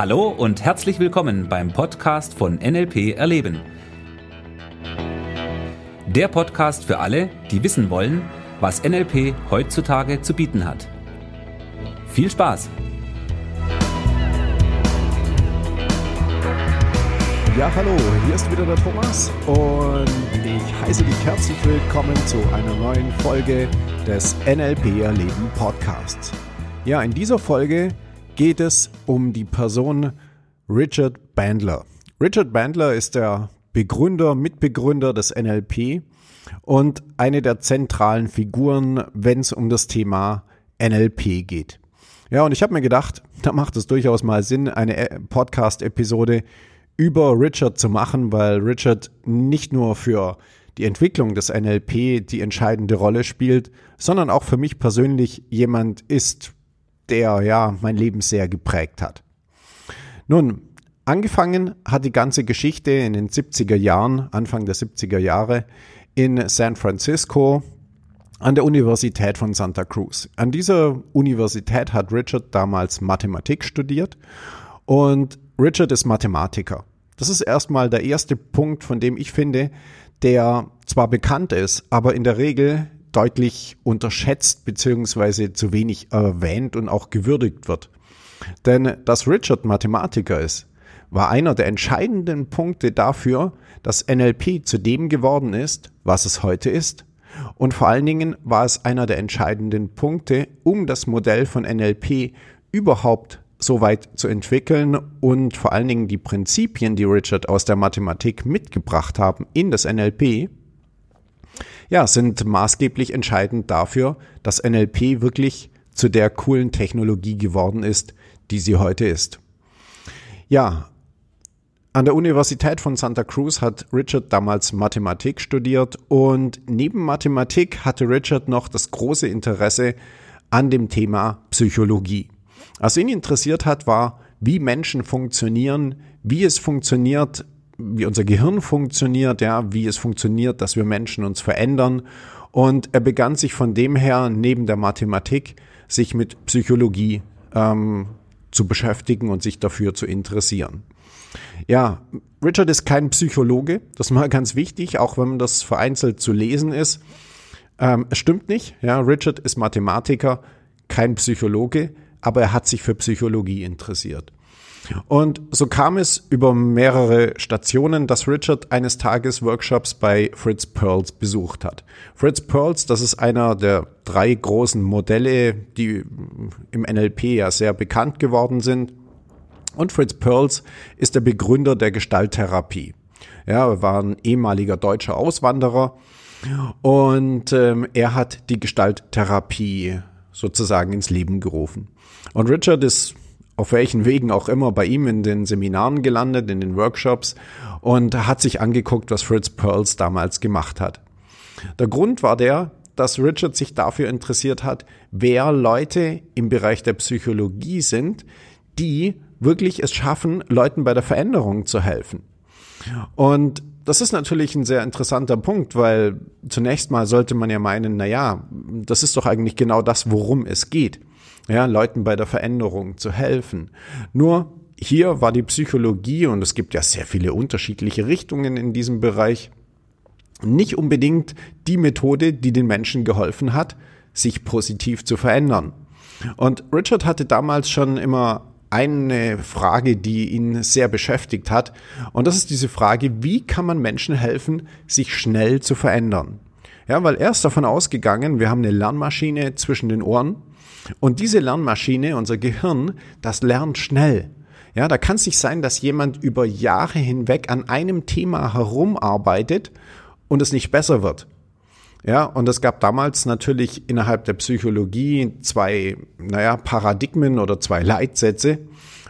Hallo und herzlich willkommen beim Podcast von NLP Erleben. Der Podcast für alle, die wissen wollen, was NLP heutzutage zu bieten hat. Viel Spaß! Ja, hallo, hier ist wieder der Thomas und ich heiße dich herzlich willkommen zu einer neuen Folge des NLP Erleben Podcasts. Ja, in dieser Folge geht es um die Person Richard Bandler. Richard Bandler ist der Begründer, Mitbegründer des NLP und eine der zentralen Figuren, wenn es um das Thema NLP geht. Ja, und ich habe mir gedacht, da macht es durchaus mal Sinn, eine äh, Podcast-Episode über Richard zu machen, weil Richard nicht nur für die Entwicklung des NLP die entscheidende Rolle spielt, sondern auch für mich persönlich jemand ist, der ja mein Leben sehr geprägt hat. Nun, angefangen hat die ganze Geschichte in den 70er Jahren, Anfang der 70er Jahre, in San Francisco an der Universität von Santa Cruz. An dieser Universität hat Richard damals Mathematik studiert und Richard ist Mathematiker. Das ist erstmal der erste Punkt, von dem ich finde, der zwar bekannt ist, aber in der Regel deutlich unterschätzt bzw. zu wenig erwähnt und auch gewürdigt wird. Denn dass Richard Mathematiker ist, war einer der entscheidenden Punkte dafür, dass NLP zu dem geworden ist, was es heute ist. Und vor allen Dingen war es einer der entscheidenden Punkte, um das Modell von NLP überhaupt so weit zu entwickeln und vor allen Dingen die Prinzipien, die Richard aus der Mathematik mitgebracht haben, in das NLP ja, sind maßgeblich entscheidend dafür, dass NLP wirklich zu der coolen Technologie geworden ist, die sie heute ist. Ja, an der Universität von Santa Cruz hat Richard damals Mathematik studiert und neben Mathematik hatte Richard noch das große Interesse an dem Thema Psychologie. Was ihn interessiert hat, war, wie Menschen funktionieren, wie es funktioniert, wie unser Gehirn funktioniert, ja, wie es funktioniert, dass wir Menschen uns verändern. Und er begann sich von dem her neben der Mathematik sich mit Psychologie ähm, zu beschäftigen und sich dafür zu interessieren. Ja, Richard ist kein Psychologe, das ist mal ganz wichtig, auch wenn das vereinzelt zu lesen ist. Ähm, es stimmt nicht, ja, Richard ist Mathematiker, kein Psychologe, aber er hat sich für Psychologie interessiert. Und so kam es über mehrere Stationen, dass Richard eines Tages Workshops bei Fritz Perls besucht hat. Fritz Perls, das ist einer der drei großen Modelle, die im NLP ja sehr bekannt geworden sind. Und Fritz Perls ist der Begründer der Gestalttherapie. Ja, er war ein ehemaliger deutscher Auswanderer und ähm, er hat die Gestalttherapie sozusagen ins Leben gerufen. Und Richard ist auf welchen Wegen auch immer bei ihm in den Seminaren gelandet, in den Workshops und hat sich angeguckt, was Fritz Perls damals gemacht hat. Der Grund war der, dass Richard sich dafür interessiert hat, wer Leute im Bereich der Psychologie sind, die wirklich es schaffen, Leuten bei der Veränderung zu helfen. Und das ist natürlich ein sehr interessanter Punkt, weil zunächst mal sollte man ja meinen, na ja, das ist doch eigentlich genau das, worum es geht ja, Leuten bei der Veränderung zu helfen. Nur hier war die Psychologie, und es gibt ja sehr viele unterschiedliche Richtungen in diesem Bereich, nicht unbedingt die Methode, die den Menschen geholfen hat, sich positiv zu verändern. Und Richard hatte damals schon immer eine Frage, die ihn sehr beschäftigt hat. Und das ist diese Frage, wie kann man Menschen helfen, sich schnell zu verändern? Ja, weil er ist davon ausgegangen, wir haben eine Lernmaschine zwischen den Ohren und diese Lernmaschine, unser Gehirn, das lernt schnell. Ja, da kann es nicht sein, dass jemand über Jahre hinweg an einem Thema herumarbeitet und es nicht besser wird. Ja, und es gab damals natürlich innerhalb der Psychologie zwei, naja, Paradigmen oder zwei Leitsätze.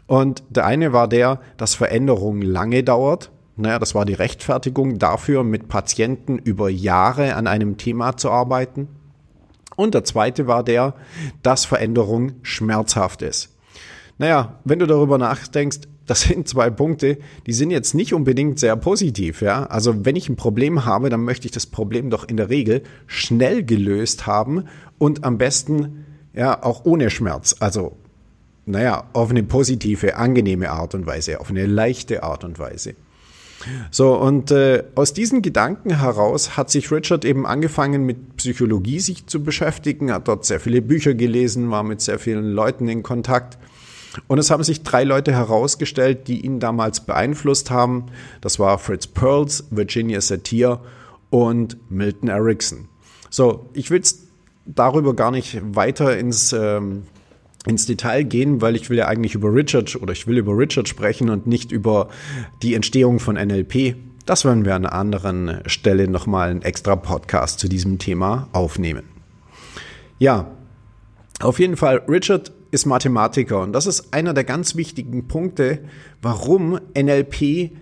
Und der eine war der, dass Veränderung lange dauert. Naja, das war die Rechtfertigung dafür, mit Patienten über Jahre an einem Thema zu arbeiten. Und der zweite war der, dass Veränderung schmerzhaft ist. Naja, wenn du darüber nachdenkst, das sind zwei Punkte, die sind jetzt nicht unbedingt sehr positiv, ja. Also wenn ich ein Problem habe, dann möchte ich das Problem doch in der Regel schnell gelöst haben und am besten ja auch ohne Schmerz. Also naja, auf eine positive, angenehme Art und Weise, auf eine leichte Art und Weise. So, und äh, aus diesen Gedanken heraus hat sich Richard eben angefangen, mit Psychologie sich zu beschäftigen, hat dort sehr viele Bücher gelesen, war mit sehr vielen Leuten in Kontakt. Und es haben sich drei Leute herausgestellt, die ihn damals beeinflusst haben. Das war Fritz Perls, Virginia Satir und Milton Erickson. So, ich will darüber gar nicht weiter ins ähm, ins Detail gehen, weil ich will ja eigentlich über Richard oder ich will über Richard sprechen und nicht über die Entstehung von NLP. Das werden wir an einer anderen Stelle nochmal einen extra Podcast zu diesem Thema aufnehmen. Ja, auf jeden Fall, Richard ist Mathematiker und das ist einer der ganz wichtigen Punkte, warum NLP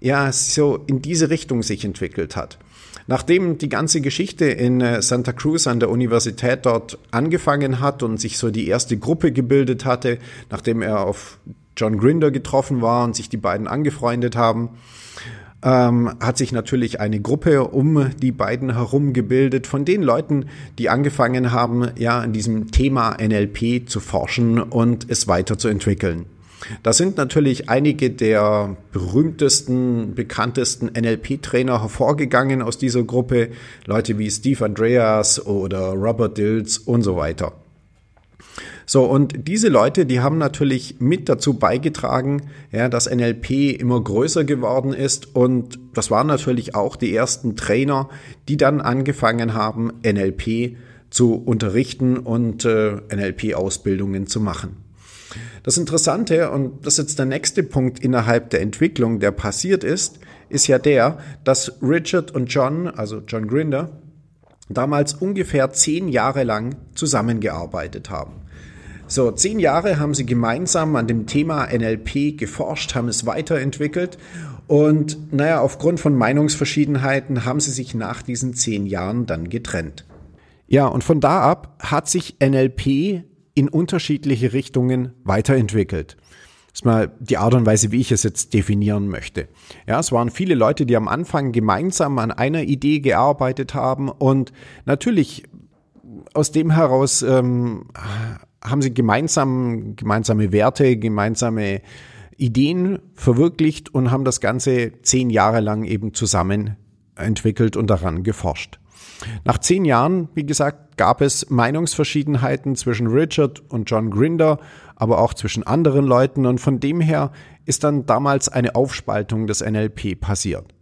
ja so in diese Richtung sich entwickelt hat. Nachdem die ganze Geschichte in äh, Santa Cruz an der Universität dort angefangen hat und sich so die erste Gruppe gebildet hatte, nachdem er auf John Grinder getroffen war und sich die beiden angefreundet haben, ähm, hat sich natürlich eine Gruppe um die beiden herum gebildet von den Leuten, die angefangen haben, ja, an diesem Thema NLP zu forschen und es weiterzuentwickeln. Da sind natürlich einige der berühmtesten, bekanntesten NLP-Trainer hervorgegangen aus dieser Gruppe. Leute wie Steve Andreas oder Robert Dills und so weiter. So, und diese Leute, die haben natürlich mit dazu beigetragen, ja, dass NLP immer größer geworden ist. Und das waren natürlich auch die ersten Trainer, die dann angefangen haben, NLP zu unterrichten und äh, NLP-Ausbildungen zu machen. Das Interessante, und das ist jetzt der nächste Punkt innerhalb der Entwicklung, der passiert ist, ist ja der, dass Richard und John, also John Grinder, damals ungefähr zehn Jahre lang zusammengearbeitet haben. So, zehn Jahre haben sie gemeinsam an dem Thema NLP geforscht, haben es weiterentwickelt und naja, aufgrund von Meinungsverschiedenheiten haben sie sich nach diesen zehn Jahren dann getrennt. Ja, und von da ab hat sich NLP in unterschiedliche Richtungen weiterentwickelt. Das ist mal die Art und Weise, wie ich es jetzt definieren möchte. Ja, es waren viele Leute, die am Anfang gemeinsam an einer Idee gearbeitet haben und natürlich aus dem heraus ähm, haben sie gemeinsam gemeinsame Werte, gemeinsame Ideen verwirklicht und haben das Ganze zehn Jahre lang eben zusammen entwickelt und daran geforscht. Nach zehn Jahren, wie gesagt, gab es Meinungsverschiedenheiten zwischen Richard und John Grinder, aber auch zwischen anderen Leuten und von dem her ist dann damals eine Aufspaltung des NLP passiert.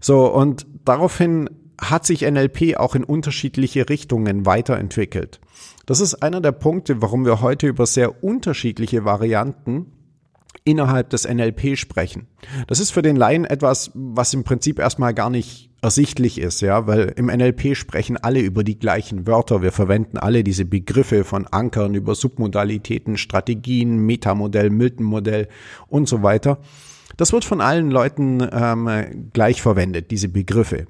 So, und daraufhin hat sich NLP auch in unterschiedliche Richtungen weiterentwickelt. Das ist einer der Punkte, warum wir heute über sehr unterschiedliche Varianten innerhalb des NLP sprechen. Das ist für den Laien etwas, was im Prinzip erstmal gar nicht ersichtlich ist, ja, weil im NLP sprechen alle über die gleichen Wörter. Wir verwenden alle diese Begriffe von Ankern über Submodalitäten, Strategien, Metamodell, Milton-Modell und so weiter. Das wird von allen Leuten ähm, gleich verwendet, diese Begriffe.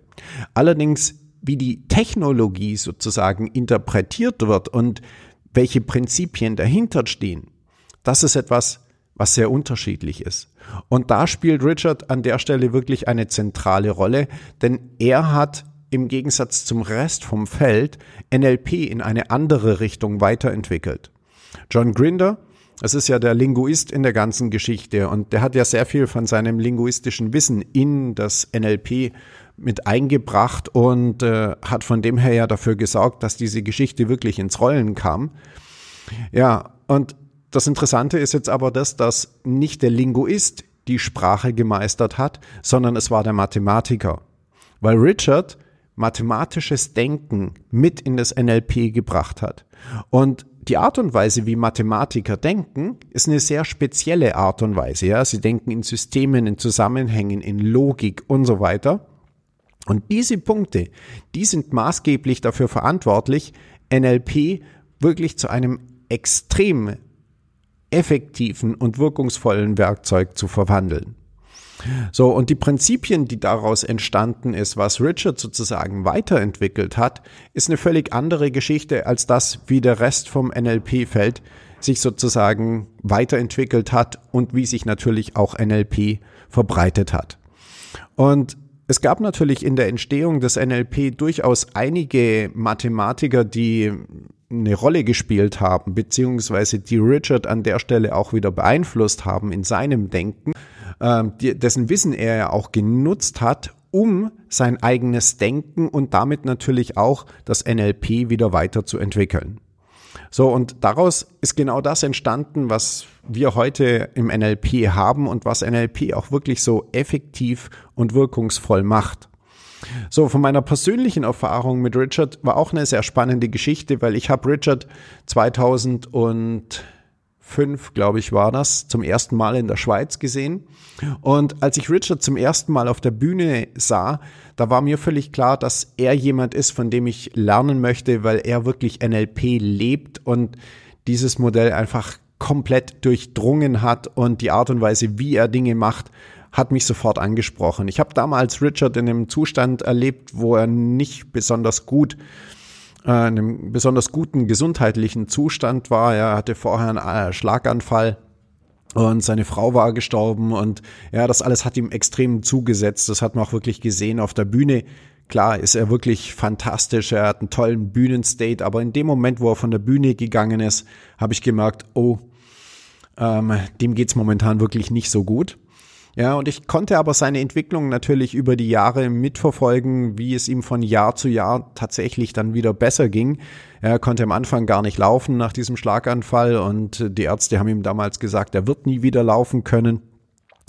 Allerdings, wie die Technologie sozusagen interpretiert wird und welche Prinzipien dahinter stehen, das ist etwas, was sehr unterschiedlich ist. Und da spielt Richard an der Stelle wirklich eine zentrale Rolle, denn er hat im Gegensatz zum Rest vom Feld NLP in eine andere Richtung weiterentwickelt. John Grinder, das ist ja der Linguist in der ganzen Geschichte und der hat ja sehr viel von seinem linguistischen Wissen in das NLP mit eingebracht und äh, hat von dem her ja dafür gesorgt, dass diese Geschichte wirklich ins Rollen kam. Ja, und das Interessante ist jetzt aber das, dass nicht der Linguist die Sprache gemeistert hat, sondern es war der Mathematiker. Weil Richard mathematisches Denken mit in das NLP gebracht hat. Und die Art und Weise, wie Mathematiker denken, ist eine sehr spezielle Art und Weise. Ja? Sie denken in Systemen, in Zusammenhängen, in Logik und so weiter. Und diese Punkte, die sind maßgeblich dafür verantwortlich, NLP wirklich zu einem extrem effektiven und wirkungsvollen Werkzeug zu verwandeln. So, und die Prinzipien, die daraus entstanden ist, was Richard sozusagen weiterentwickelt hat, ist eine völlig andere Geschichte als das, wie der Rest vom NLP-Feld sich sozusagen weiterentwickelt hat und wie sich natürlich auch NLP verbreitet hat. Und es gab natürlich in der Entstehung des NLP durchaus einige Mathematiker, die eine Rolle gespielt haben, beziehungsweise die Richard an der Stelle auch wieder beeinflusst haben in seinem Denken, äh, die, dessen Wissen er ja auch genutzt hat, um sein eigenes Denken und damit natürlich auch das NLP wieder weiterzuentwickeln. So, und daraus ist genau das entstanden, was wir heute im NLP haben und was NLP auch wirklich so effektiv und wirkungsvoll macht. So, von meiner persönlichen Erfahrung mit Richard war auch eine sehr spannende Geschichte, weil ich habe Richard 2005, glaube ich, war das, zum ersten Mal in der Schweiz gesehen. Und als ich Richard zum ersten Mal auf der Bühne sah, da war mir völlig klar, dass er jemand ist, von dem ich lernen möchte, weil er wirklich NLP lebt und dieses Modell einfach komplett durchdrungen hat und die Art und Weise, wie er Dinge macht, hat mich sofort angesprochen. Ich habe damals Richard in einem Zustand erlebt, wo er nicht besonders gut äh, in einem besonders guten gesundheitlichen Zustand war. Er hatte vorher einen äh, Schlaganfall und seine Frau war gestorben und ja, das alles hat ihm extrem zugesetzt. Das hat man auch wirklich gesehen auf der Bühne. Klar ist er wirklich fantastisch, er hat einen tollen Bühnenstate, aber in dem Moment, wo er von der Bühne gegangen ist, habe ich gemerkt, oh, ähm, dem geht's momentan wirklich nicht so gut. Ja, und ich konnte aber seine Entwicklung natürlich über die Jahre mitverfolgen, wie es ihm von Jahr zu Jahr tatsächlich dann wieder besser ging. Er konnte am Anfang gar nicht laufen nach diesem Schlaganfall und die Ärzte haben ihm damals gesagt, er wird nie wieder laufen können.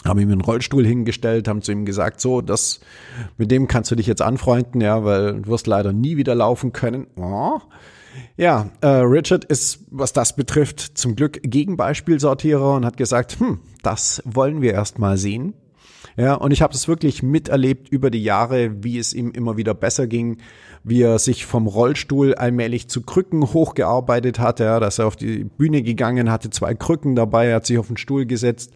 Haben ihm einen Rollstuhl hingestellt, haben zu ihm gesagt, so, das, mit dem kannst du dich jetzt anfreunden, ja, weil du wirst leider nie wieder laufen können. Oh. Ja, äh, Richard ist, was das betrifft, zum Glück Gegenbeispielsortierer und hat gesagt, hm, das wollen wir erst mal sehen. Ja, und ich habe das wirklich miterlebt über die Jahre, wie es ihm immer wieder besser ging, wie er sich vom Rollstuhl allmählich zu Krücken hochgearbeitet hat, ja, dass er auf die Bühne gegangen hatte, zwei Krücken dabei, er hat sich auf den Stuhl gesetzt.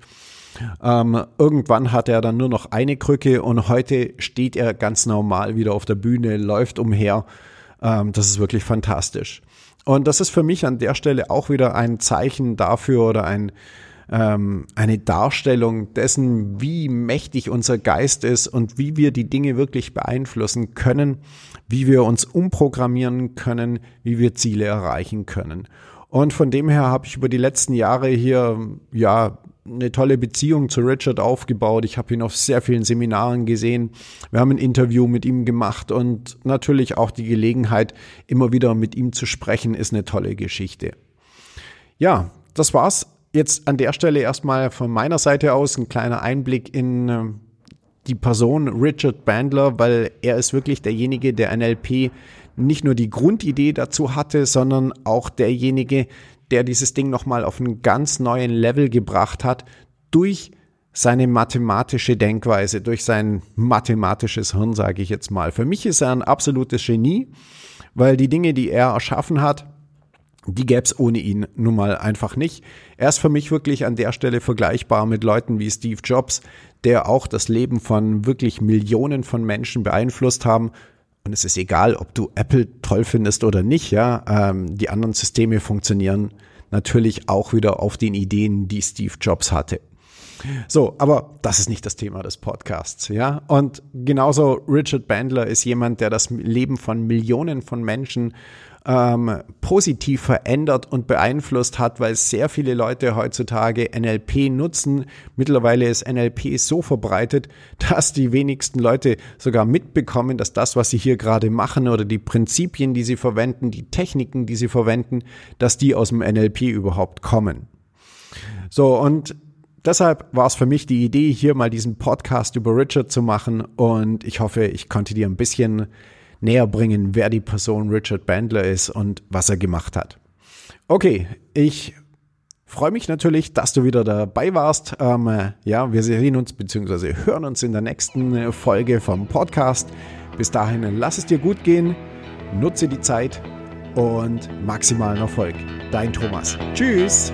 Ähm, irgendwann hat er dann nur noch eine Krücke und heute steht er ganz normal wieder auf der Bühne, läuft umher ähm, das ist wirklich fantastisch. Und das ist für mich an der Stelle auch wieder ein Zeichen dafür oder ein, ähm, eine Darstellung dessen, wie mächtig unser Geist ist und wie wir die Dinge wirklich beeinflussen können, wie wir uns umprogrammieren können, wie wir Ziele erreichen können. Und von dem her habe ich über die letzten Jahre hier ja eine tolle Beziehung zu Richard aufgebaut. Ich habe ihn auf sehr vielen Seminaren gesehen. Wir haben ein Interview mit ihm gemacht und natürlich auch die Gelegenheit, immer wieder mit ihm zu sprechen, ist eine tolle Geschichte. Ja, das war's. Jetzt an der Stelle erstmal von meiner Seite aus ein kleiner Einblick in äh, die Person Richard Bandler, weil er ist wirklich derjenige, der NLP nicht nur die Grundidee dazu hatte, sondern auch derjenige, der dieses Ding nochmal auf einen ganz neuen Level gebracht hat durch seine mathematische Denkweise, durch sein mathematisches Hirn, sage ich jetzt mal. Für mich ist er ein absolutes Genie, weil die Dinge, die er erschaffen hat, die gäbe es ohne ihn nun mal einfach nicht. Er ist für mich wirklich an der Stelle vergleichbar mit Leuten wie Steve Jobs, der auch das Leben von wirklich Millionen von Menschen beeinflusst haben, und es ist egal, ob du Apple toll findest oder nicht, ja. Ähm, die anderen Systeme funktionieren natürlich auch wieder auf den Ideen, die Steve Jobs hatte. So, aber das ist nicht das Thema des Podcasts, ja. Und genauso Richard Bandler ist jemand, der das Leben von Millionen von Menschen ähm, positiv verändert und beeinflusst hat, weil sehr viele Leute heutzutage NLP nutzen. Mittlerweile ist NLP so verbreitet, dass die wenigsten Leute sogar mitbekommen, dass das, was sie hier gerade machen oder die Prinzipien, die sie verwenden, die Techniken, die sie verwenden, dass die aus dem NLP überhaupt kommen. So, und deshalb war es für mich die Idee, hier mal diesen Podcast über Richard zu machen und ich hoffe, ich konnte dir ein bisschen näher bringen, wer die Person Richard Bandler ist und was er gemacht hat. Okay, ich freue mich natürlich, dass du wieder dabei warst. Ähm, ja, wir sehen uns bzw. hören uns in der nächsten Folge vom Podcast. Bis dahin, lass es dir gut gehen, nutze die Zeit und maximalen Erfolg. Dein Thomas. Tschüss.